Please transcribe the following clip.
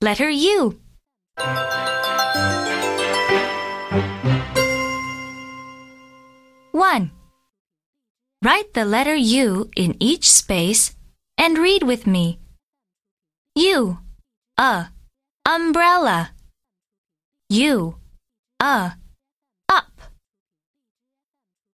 Letter U. One. Write the letter U in each space and read with me. U, a, umbrella. U, a,